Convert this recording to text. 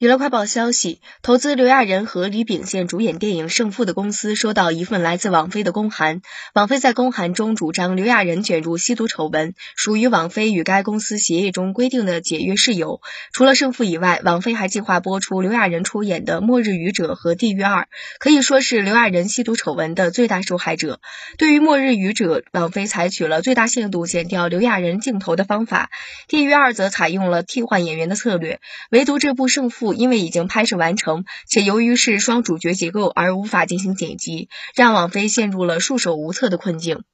娱乐快报消息：投资刘亚仁和李秉宪主演电影《胜负》的公司收到一份来自网飞的公函。网飞在公函中主张刘亚仁卷入吸毒丑闻，属于网飞与该公司协议中规定的解约事由。除了《胜负》以外，网飞还计划播出刘亚仁出演的《末日语者》和《地狱二》，可以说是刘亚仁吸毒丑闻的最大受害者。对于《末日语者》，网飞采取了最大限度剪掉刘亚仁镜头的方法，《地狱二》则采用了替换演员的策略。唯独这部《胜负》。因为已经拍摄完成，且由于是双主角结构而无法进行剪辑，让网飞陷入了束手无策的困境。